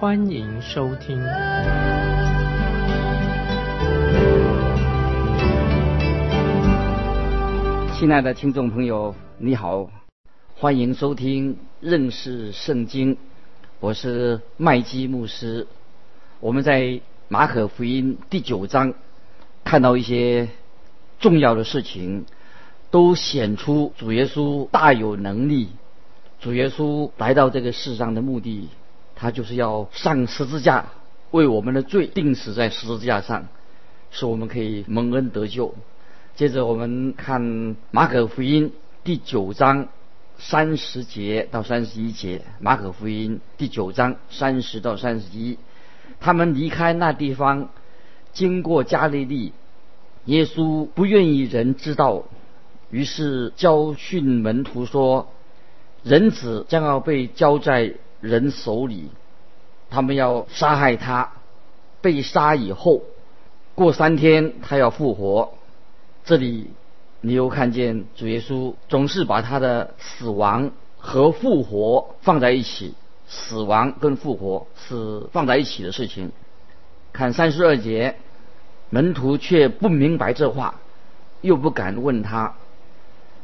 欢迎收听。亲爱的听众朋友，你好，欢迎收听认识圣经，我是麦基牧师。我们在马可福音第九章看到一些。重要的事情都显出主耶稣大有能力。主耶稣来到这个世上的目的，他就是要上十字架，为我们的罪钉死在十字架上，使我们可以蒙恩得救。接着我们看马可福音第九章三十节到三十一节。马可福音第九章三十到三十一，他们离开那地方，经过加利利。耶稣不愿意人知道，于是教训门徒说：“人子将要被交在人手里，他们要杀害他。被杀以后，过三天他要复活。”这里你又看见主耶稣总是把他的死亡和复活放在一起，死亡跟复活是放在一起的事情。看三十二节。门徒却不明白这话，又不敢问他，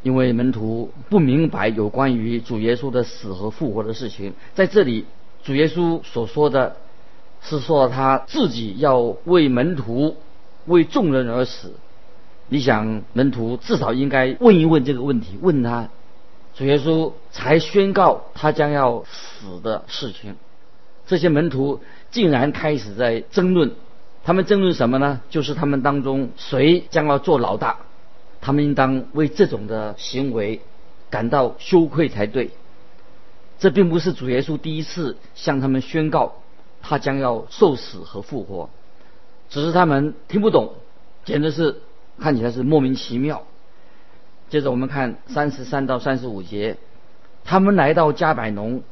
因为门徒不明白有关于主耶稣的死和复活的事情。在这里，主耶稣所说的，是说他自己要为门徒、为众人而死。你想，门徒至少应该问一问这个问题，问他，主耶稣才宣告他将要死的事情。这些门徒竟然开始在争论。他们争论什么呢？就是他们当中谁将要做老大，他们应当为这种的行为感到羞愧才对。这并不是主耶稣第一次向他们宣告他将要受死和复活，只是他们听不懂，简直是看起来是莫名其妙。接着我们看三十三到三十五节，他们来到加百农，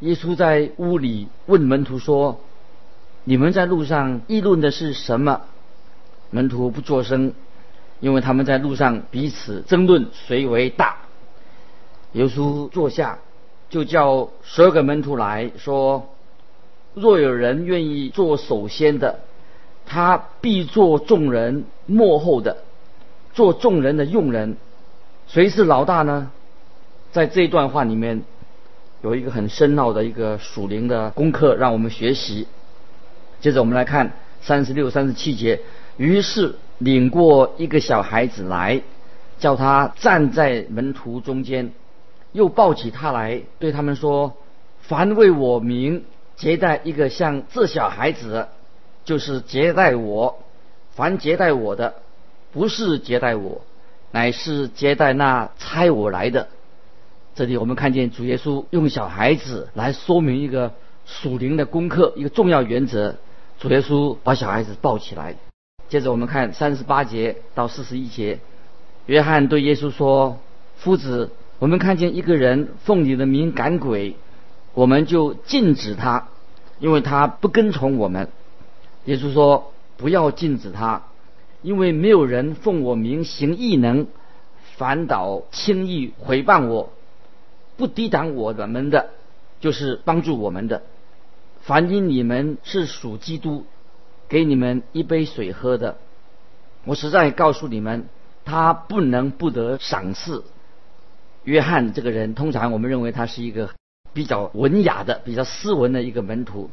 耶稣在屋里问门徒说。你们在路上议论的是什么？门徒不作声，因为他们在路上彼此争论谁为大。耶稣坐下，就叫十二个门徒来说：若有人愿意做首先的，他必做众人幕后的，做众人的用人。谁是老大呢？在这一段话里面，有一个很深奥的一个属灵的功课，让我们学习。接着我们来看三十六、三十七节。于是领过一个小孩子来，叫他站在门徒中间，又抱起他来，对他们说：“凡为我名接待一个像这小孩子，就是接待我；凡接待我的，不是接待我，乃是接待那差我来的。”这里我们看见主耶稣用小孩子来说明一个属灵的功课，一个重要原则。主耶稣把小孩子抱起来，接着我们看三十八节到四十一节，约翰对耶稣说：“夫子，我们看见一个人奉你的名赶鬼，我们就禁止他，因为他不跟从我们。”耶稣说：“不要禁止他，因为没有人奉我名行异能，反倒轻易毁谤我，不抵挡我们的，就是帮助我们的。”凡因你们是属基督，给你们一杯水喝的，我实在告诉你们，他不能不得赏赐。约翰这个人，通常我们认为他是一个比较文雅的、比较斯文的一个门徒，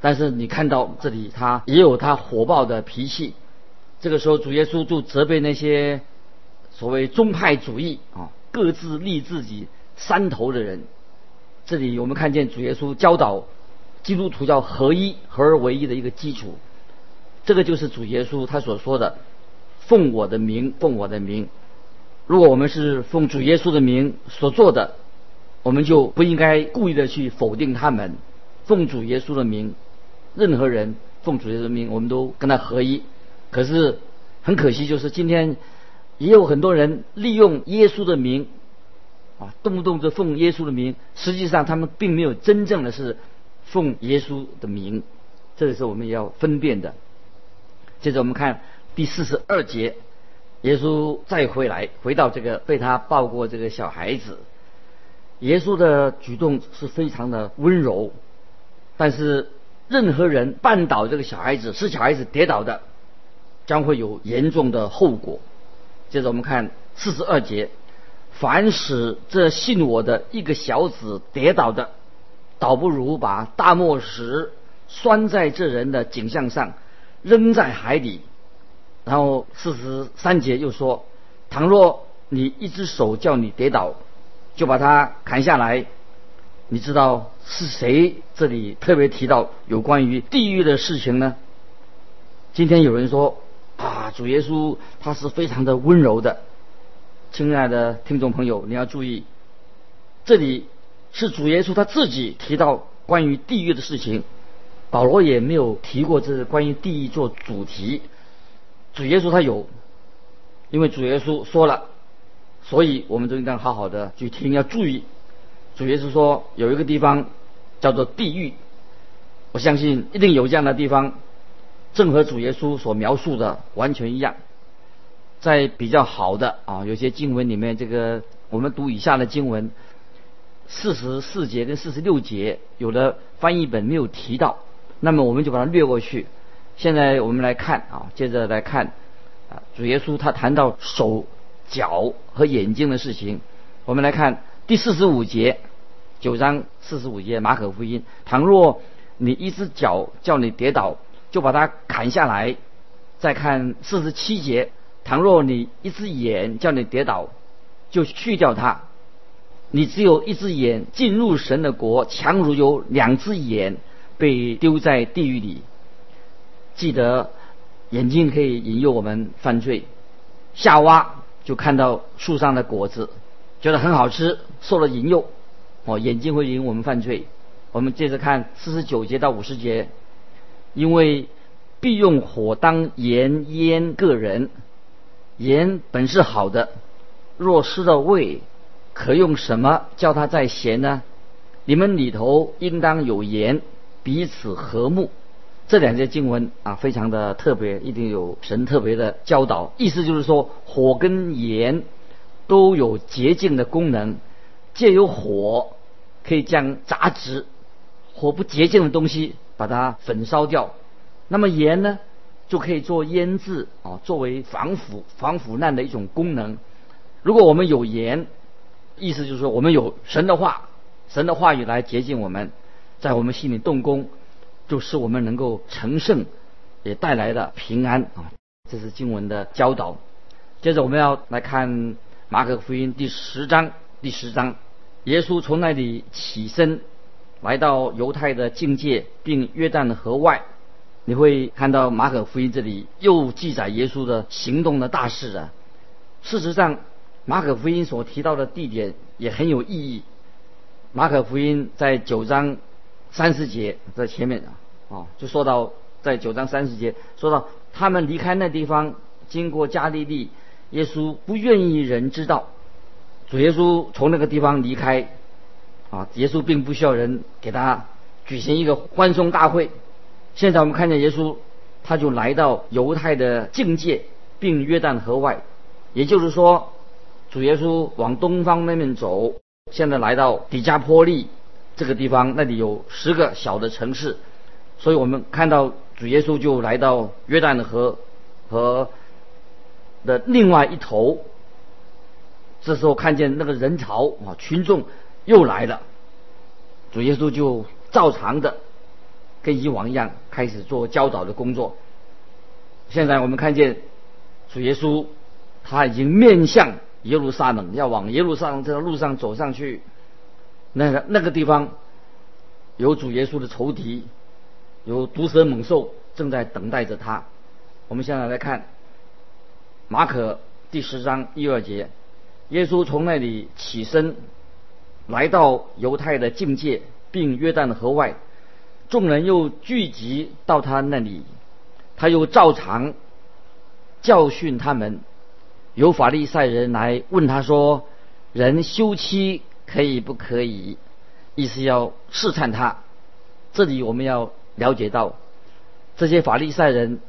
但是你看到这里，他也有他火爆的脾气。这个时候，主耶稣就责备那些所谓宗派主义啊，各自立自己山头的人。这里我们看见主耶稣教导。基督徒叫合一、合而为一的一个基础，这个就是主耶稣他所说的“奉我的名，奉我的名”。如果我们是奉主耶稣的名所做的，我们就不应该故意的去否定他们。奉主耶稣的名，任何人奉主耶稣的名，我们都跟他合一。可是很可惜，就是今天也有很多人利用耶稣的名，啊，动不动就奉耶稣的名，实际上他们并没有真正的是奉耶稣的名，这个是我们要分辨的。接着我们看第四十二节，耶稣再回来，回到这个被他抱过这个小孩子，耶稣的举动是非常的温柔，但是任何人绊倒这个小孩子，使小孩子跌倒的。将会有严重的后果。接着我们看四十二节，凡使这信我的一个小子跌倒的，倒不如把大磨石拴在这人的颈项上，扔在海里。然后四十三节又说，倘若你一只手叫你跌倒，就把它砍下来。你知道是谁这里特别提到有关于地狱的事情呢？今天有人说。啊，主耶稣他是非常的温柔的，亲爱的听众朋友，你要注意，这里是主耶稣他自己提到关于地狱的事情，保罗也没有提过这是关于地狱做主题，主耶稣他有，因为主耶稣说了，所以我们都应该好好的去听，要注意，主耶稣说有一个地方叫做地狱，我相信一定有这样的地方。正和主耶稣所描述的完全一样，在比较好的啊，有些经文里面，这个我们读以下的经文，四十四节跟四十六节，有的翻译本没有提到，那么我们就把它略过去。现在我们来看啊，接着来看啊，主耶稣他谈到手、脚和眼睛的事情，我们来看第四十五节，九章四十五节马可福音，倘若你一只脚叫你跌倒。就把它砍下来，再看四十七节。倘若你一只眼叫你跌倒，就去掉它。你只有一只眼进入神的国，强如有两只眼被丢在地狱里。记得眼睛可以引诱我们犯罪。夏娃就看到树上的果子，觉得很好吃，受了引诱。哦，眼睛会引我们犯罪。我们接着看四十九节到五十节。因为必用火当盐腌个人，盐本是好的，若失了味，可用什么叫它再咸呢？你们里头应当有盐，彼此和睦。这两节经文啊，非常的特别，一定有神特别的教导。意思就是说，火跟盐都有洁净的功能，借由火可以将杂质、火不洁净的东西。把它焚烧掉，那么盐呢，就可以做腌制啊，作为防腐防腐烂的一种功能。如果我们有盐，意思就是说我们有神的话，神的话语来洁净我们，在我们心里动工，就使我们能够成圣，也带来了平安啊。这是经文的教导。接着我们要来看马可福音第十章，第十章，耶稣从那里起身。来到犹太的境界，并约旦河外，你会看到马可福音这里又记载耶稣的行动的大事啊。事实上，马可福音所提到的地点也很有意义。马可福音在九章三十节在前面啊，就说到在九章三十节说到他们离开那地方，经过加利利，耶稣不愿意人知道，主耶稣从那个地方离开。啊，耶稣并不需要人给他举行一个欢送大会。现在我们看见耶稣，他就来到犹太的境界，并约旦河外，也就是说，主耶稣往东方那边走，现在来到底加坡利这个地方，那里有十个小的城市，所以我们看到主耶稣就来到约旦河和的另外一头。这时候看见那个人潮啊，群众。又来了，主耶稣就照常的跟以往一样开始做教导的工作。现在我们看见主耶稣他已经面向耶路撒冷，要往耶路撒冷这条路上走上去。那个那个地方有主耶稣的仇敌，有毒蛇猛兽正在等待着他。我们现在来看马可第十章一二节，耶稣从那里起身。来到犹太的境界，并约旦河外，众人又聚集到他那里，他又照常教训他们。有法利赛人来问他说：“人休妻可以不可以？”意思要试探他。这里我们要了解到，这些法利赛人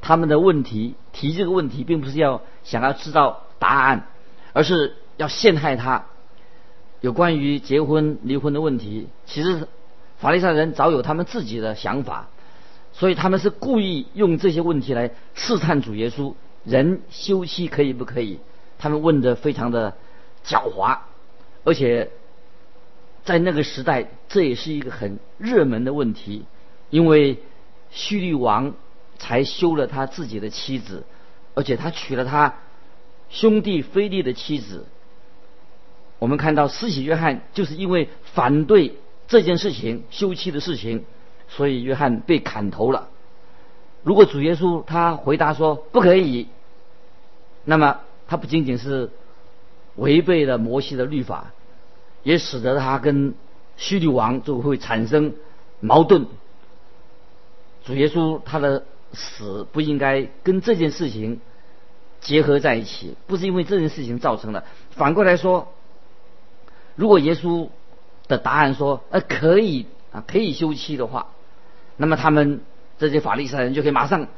他们的问题提这个问题，并不是要想要知道答案，而是要陷害他。有关于结婚离婚的问题，其实法利赛人早有他们自己的想法，所以他们是故意用这些问题来试探主耶稣。人休妻可以不可以？他们问的非常的狡猾，而且在那个时代，这也是一个很热门的问题，因为叙利王才休了他自己的妻子，而且他娶了他兄弟菲利的妻子。我们看到施洗约翰就是因为反对这件事情休妻的事情，所以约翰被砍头了。如果主耶稣他回答说不可以，那么他不仅仅是违背了摩西的律法，也使得他跟希律王就会产生矛盾。主耶稣他的死不应该跟这件事情结合在一起，不是因为这件事情造成的。反过来说，如果耶稣的答案说呃可以啊可以休妻的话，那么他们。这些法利赛人就可以马上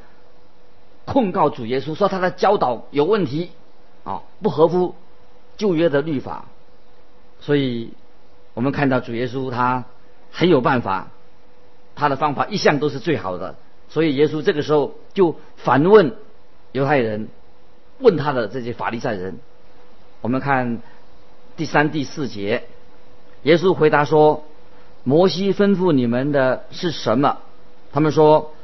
控告主耶稣，说他的教导有问题，啊，不合乎旧约的律法。所以，我们看到主耶稣他很有办法，他的方法一向都是最好的。所以，耶稣这个时候就反问犹太人，问他的这些法利赛人。我们看第三、第四节，耶稣回答说：“摩西吩咐你们的是什么？”他们说，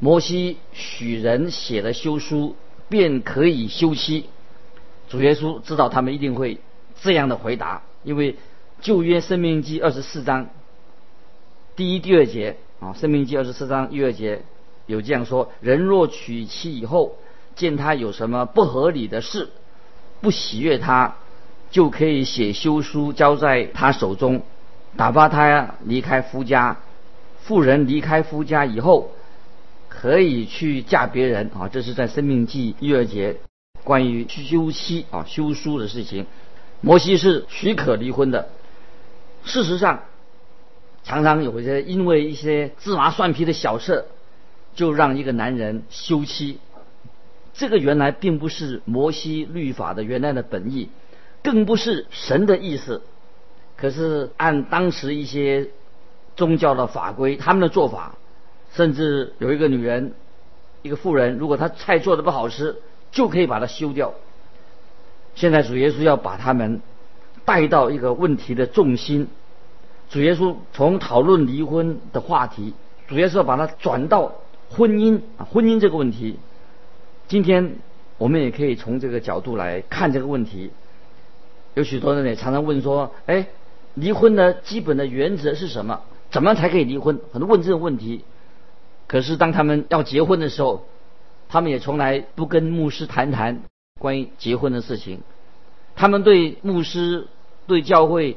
摩西许人写了休书，便可以休妻。主耶稣知道他们一定会这样的回答，因为旧约生命记二十四章第一、第二节啊，生命记二十四章一二节有这样说：人若娶妻以后，见他有什么不合理的事，不喜悦他，就可以写休书交在他手中，打发他呀离开夫家。妇人离开夫家以后，可以去嫁别人啊，这是在《生命记》一二节关于休妻啊休书的事情。摩西是许可离婚的。事实上，常常有一些因为一些芝麻蒜皮的小事，就让一个男人休妻。这个原来并不是摩西律法的原来的本意，更不是神的意思。可是按当时一些。宗教的法规，他们的做法，甚至有一个女人，一个妇人，如果她菜做的不好吃，就可以把它休掉。现在主耶稣要把他们带到一个问题的重心，主耶稣从讨论离婚的话题，主耶稣要把它转到婚姻啊，婚姻这个问题。今天我们也可以从这个角度来看这个问题。有许多人也常常问说：“哎，离婚的基本的原则是什么？”怎么才可以离婚？很多问这个问题，可是当他们要结婚的时候，他们也从来不跟牧师谈谈关于结婚的事情。他们对牧师、对教会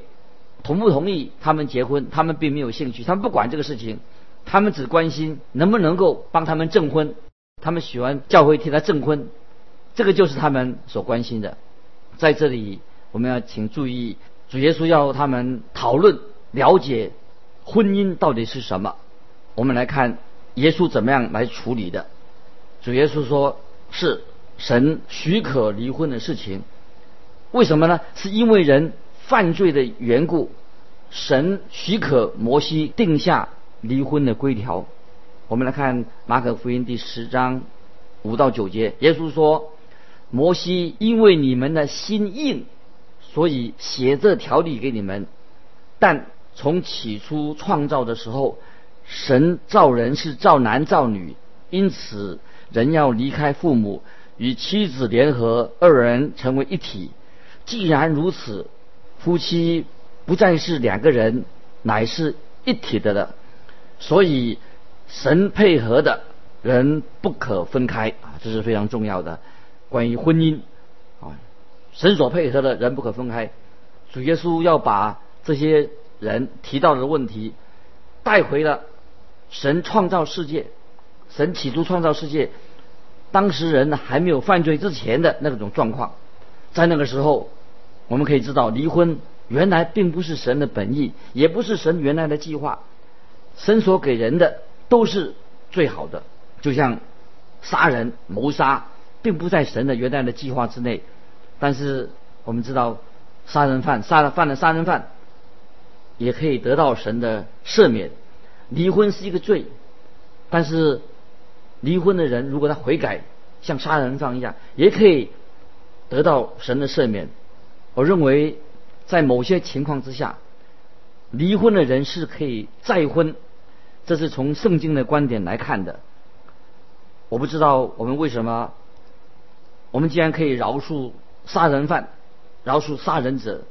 同不同意他们结婚，他们并没有兴趣。他们不管这个事情，他们只关心能不能够帮他们证婚。他们喜欢教会替他证婚，这个就是他们所关心的。在这里，我们要请注意，主耶稣要他们讨论、了解。婚姻到底是什么？我们来看耶稣怎么样来处理的。主耶稣说是神许可离婚的事情。为什么呢？是因为人犯罪的缘故，神许可摩西定下离婚的规条。我们来看马可福音第十章五到九节，耶稣说：摩西因为你们的心硬，所以写这条例给你们，但。从起初创造的时候，神造人是造男造女，因此人要离开父母，与妻子联合，二人成为一体。既然如此，夫妻不再是两个人，乃是一体的了。所以神配合的人不可分开啊，这是非常重要的。关于婚姻啊，神所配合的人不可分开。主耶稣要把这些。人提到的问题，带回了神创造世界，神起初创造世界，当时人还没有犯罪之前的那种状况，在那个时候，我们可以知道，离婚原来并不是神的本意，也不是神原来的计划。神所给人的都是最好的，就像杀人、谋杀，并不在神的原来的计划之内。但是我们知道，杀人犯杀了犯了杀人犯，也可以得到神的赦免。离婚是一个罪，但是离婚的人如果他悔改，像杀人犯一样，也可以得到神的赦免。我认为，在某些情况之下，离婚的人是可以再婚，这是从圣经的观点来看的。我不知道我们为什么，我们既然可以饶恕杀人犯，饶恕杀人者，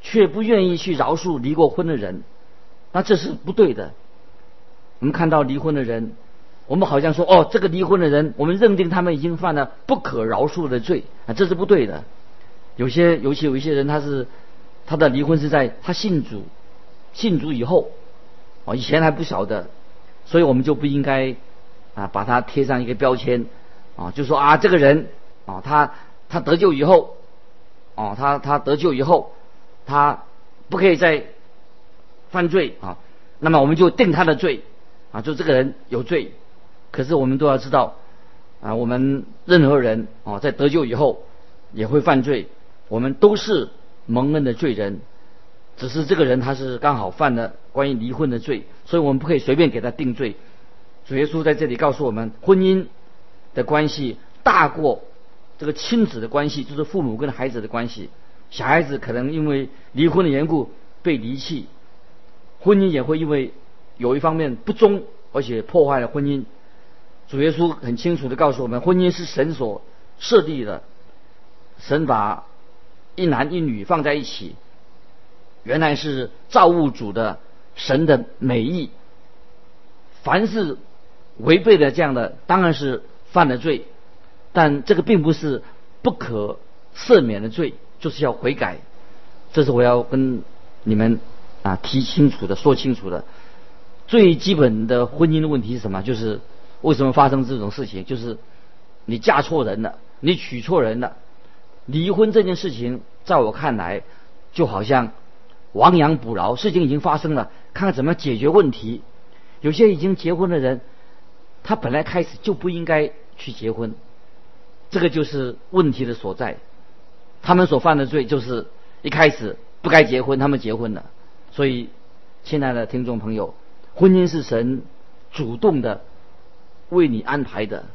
却不愿意去饶恕离过婚的人，那这是不对的。我们看到离婚的人，我们好像说哦，这个离婚的人，我们认定他们已经犯了不可饶恕的罪啊，这是不对的。有些尤其有一些人，他是他的离婚是在他信主，信主以后，哦，以前还不晓得，所以我们就不应该啊把他贴上一个标签啊，就说啊这个人啊他他得救以后，哦他他得救以后，他不可以再犯罪啊，那么我们就定他的罪。啊，就这个人有罪，可是我们都要知道，啊，我们任何人啊，在得救以后也会犯罪，我们都是蒙恩的罪人，只是这个人他是刚好犯了关于离婚的罪，所以我们不可以随便给他定罪。主耶稣在这里告诉我们，婚姻的关系大过这个亲子的关系，就是父母跟孩子的关系。小孩子可能因为离婚的缘故被离弃，婚姻也会因为。有一方面不忠，而且破坏了婚姻。主耶稣很清楚的告诉我们，婚姻是神所设立的。神把一男一女放在一起，原来是造物主的神的美意。凡是违背了这样的，当然是犯了罪。但这个并不是不可赦免的罪，就是要悔改。这是我要跟你们啊提清楚的，说清楚的。最基本的婚姻的问题是什么？就是为什么发生这种事情？就是你嫁错人了，你娶错人了。离婚这件事情，在我看来，就好像亡羊补牢，事情已经发生了，看看怎么解决问题。有些已经结婚的人，他本来开始就不应该去结婚，这个就是问题的所在。他们所犯的罪，就是一开始不该结婚，他们结婚了。所以，亲爱的听众朋友。婚姻是神主动的为你安排的，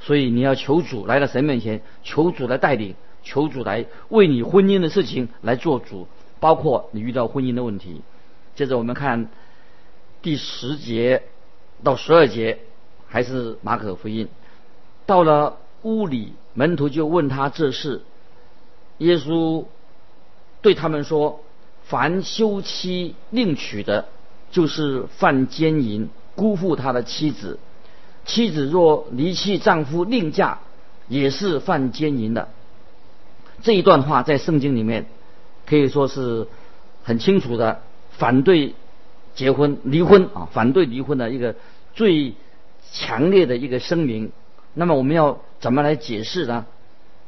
所以你要求主来到神面前，求主来带领，求主来为你婚姻的事情来做主，包括你遇到婚姻的问题。接着我们看第十节到十二节，还是马可福音。到了屋里，门徒就问他这事，耶稣对他们说：“凡休妻另娶的。”就是犯奸淫，辜负他的妻子；妻子若离弃丈夫另嫁，也是犯奸淫的。这一段话在圣经里面可以说是很清楚的反对结婚、离婚啊，反对离婚的一个最强烈的一个声明。那么我们要怎么来解释呢？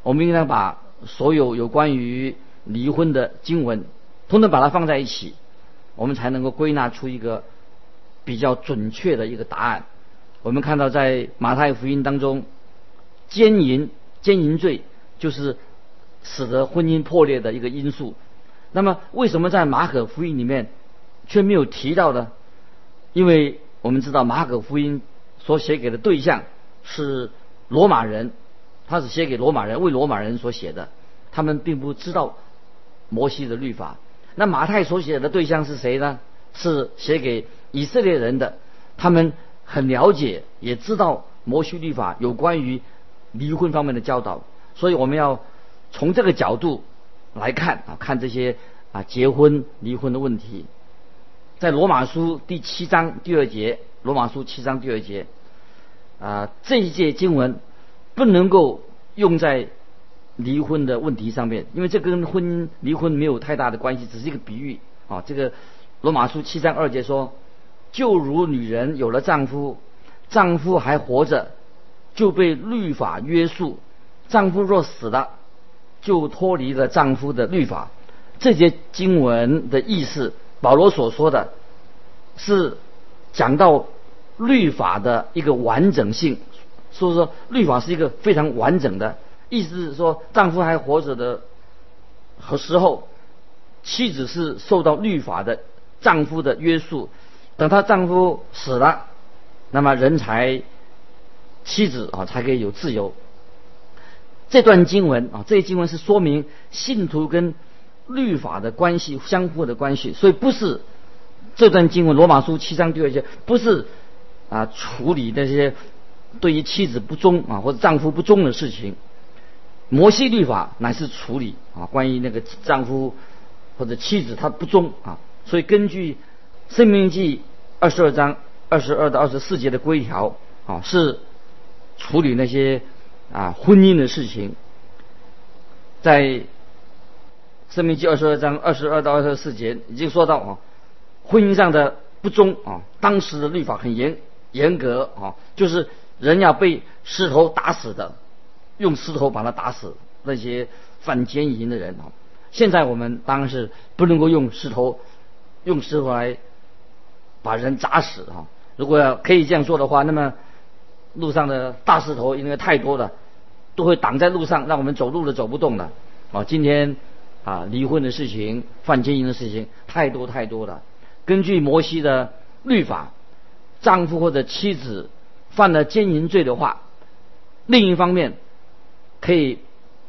我们应该把所有有关于离婚的经文，通通把它放在一起。我们才能够归纳出一个比较准确的一个答案。我们看到在马太福音当中，奸淫、奸淫罪就是使得婚姻破裂的一个因素。那么，为什么在马可福音里面却没有提到呢？因为我们知道马可福音所写给的对象是罗马人，他是写给罗马人，为罗马人所写的，他们并不知道摩西的律法。那马太所写的对象是谁呢？是写给以色列人的，他们很了解，也知道摩西律法有关于离婚方面的教导，所以我们要从这个角度来看啊，看这些啊结婚离婚的问题。在罗马书第七章第二节，罗马书七章第二节啊这一节经文不能够用在。离婚的问题上面，因为这跟婚姻离婚没有太大的关系，只是一个比喻啊。这个罗马书七章二节说，就如女人有了丈夫，丈夫还活着，就被律法约束；丈夫若死了，就脱离了丈夫的律法。这节经文的意思，保罗所说的，是讲到律法的一个完整性。所以说，律法是一个非常完整的。意思是说，丈夫还活着的和时候，妻子是受到律法的丈夫的约束。等她丈夫死了，那么人才妻子啊才可以有自由。这段经文啊，这些经文是说明信徒跟律法的关系相互的关系，所以不是这段经文罗马书七章第二节不是啊处理那些对于妻子不忠啊或者丈夫不忠的事情。摩西律法乃是处理啊关于那个丈夫或者妻子他不忠啊，所以根据生命记。二十二章二十二到二十四节的规条啊，是处理那些啊婚姻的事情。在《生命记》二十二章二十二到二十四节已经说到啊，婚姻上的不忠啊，当时的律法很严严格啊，就是人要被石头打死的，用石头把他打死那些犯奸淫的人啊。现在我们当然是不能够用石头，用石头来。把人砸死啊！如果可以这样做的话，那么路上的大石头因为太多了，都会挡在路上，让我们走路都走不动了。啊，今天啊，离婚的事情、犯奸淫的事情太多太多了。根据摩西的律法，丈夫或者妻子犯了奸淫罪的话，另一方面可以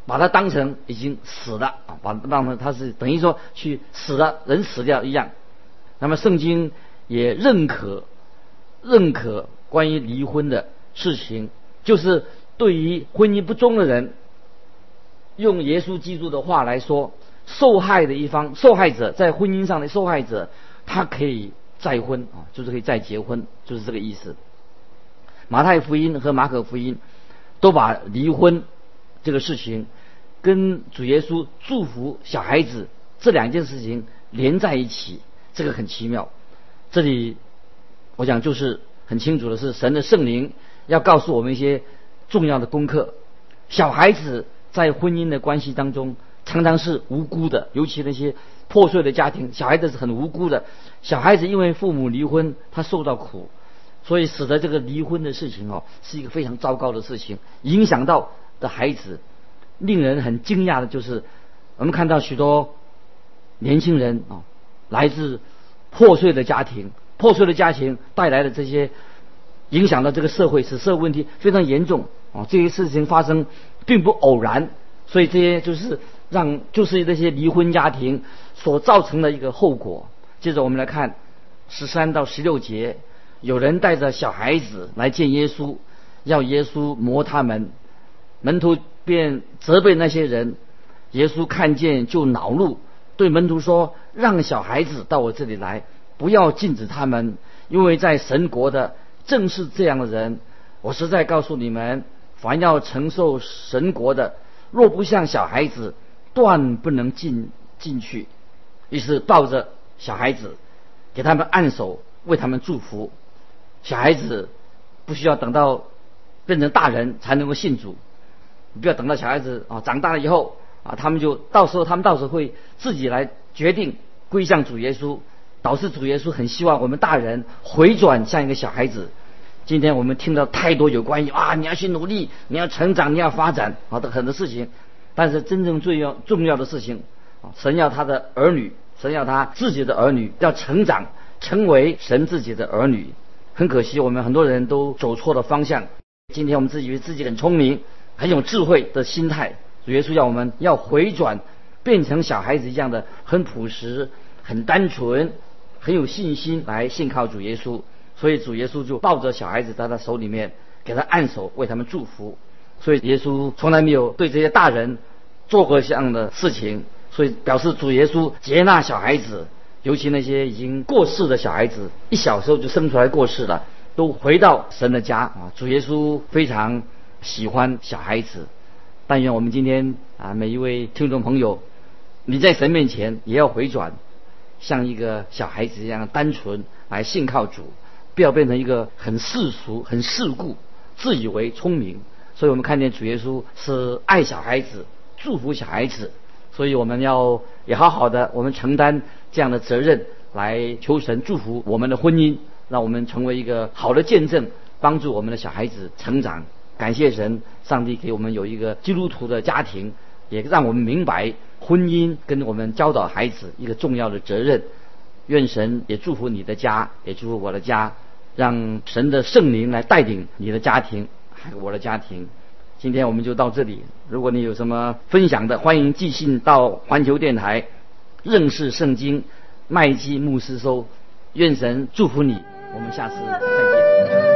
把他当成已经死了啊，把让他他是等于说去死了，人死掉一样。那么圣经。也认可认可关于离婚的事情，就是对于婚姻不忠的人，用耶稣基督的话来说，受害的一方受害者在婚姻上的受害者，他可以再婚啊，就是可以再结婚，就是这个意思。马太福音和马可福音都把离婚这个事情跟主耶稣祝福小孩子这两件事情连在一起，这个很奇妙。这里，我想就是很清楚的是，神的圣灵要告诉我们一些重要的功课。小孩子在婚姻的关系当中，常常是无辜的，尤其那些破碎的家庭，小孩子是很无辜的。小孩子因为父母离婚，他受到苦，所以使得这个离婚的事情哦，是一个非常糟糕的事情，影响到的孩子。令人很惊讶的就是，我们看到许多年轻人啊，来自。破碎的家庭，破碎的家庭带来的这些影响到这个社会，使社会问题非常严重啊！这些事情发生并不偶然，所以这些就是让就是那些离婚家庭所造成的一个后果。接着我们来看十三到十六节，有人带着小孩子来见耶稣，要耶稣磨他们，门徒便责备那些人，耶稣看见就恼怒。对门徒说：“让小孩子到我这里来，不要禁止他们，因为在神国的正是这样的人。我实在告诉你们，凡要承受神国的，若不像小孩子，断不能进进去。”于是抱着小孩子，给他们按手，为他们祝福。小孩子不需要等到变成大人才能够信主，不要等到小孩子啊长大了以后。啊，他们就到时候，他们到时候会自己来决定归向主耶稣，导致主耶稣很希望我们大人回转像一个小孩子。今天我们听到太多有关于啊，你要去努力，你要成长，你要发展好的很多事情，但是真正最要重要的事情啊，神要他的儿女，神要他自己的儿女要成长，成为神自己的儿女。很可惜，我们很多人都走错了方向。今天我们自己以为自己很聪明，很有智慧的心态。主耶稣叫我们要回转，变成小孩子一样的很朴实、很单纯、很有信心来信靠主耶稣。所以主耶稣就抱着小孩子在他手里面，给他按手，为他们祝福。所以耶稣从来没有对这些大人做过这样的事情，所以表示主耶稣接纳小孩子，尤其那些已经过世的小孩子，一小时候就生出来过世了，都回到神的家啊。主耶稣非常喜欢小孩子。但愿我们今天啊，每一位听众朋友，你在神面前也要回转，像一个小孩子一样单纯、来信靠主，不要变成一个很世俗、很世故、自以为聪明。所以我们看见主耶稣是爱小孩子、祝福小孩子，所以我们要也好好的，我们承担这样的责任，来求神祝福我们的婚姻，让我们成为一个好的见证，帮助我们的小孩子成长。感谢神，上帝给我们有一个基督徒的家庭，也让我们明白婚姻跟我们教导孩子一个重要的责任。愿神也祝福你的家，也祝福我的家，让神的圣灵来带领你的家庭，还有我的家庭。今天我们就到这里。如果你有什么分享的，欢迎寄信到环球电台，认识圣经麦基牧师收。愿神祝福你，我们下次再见。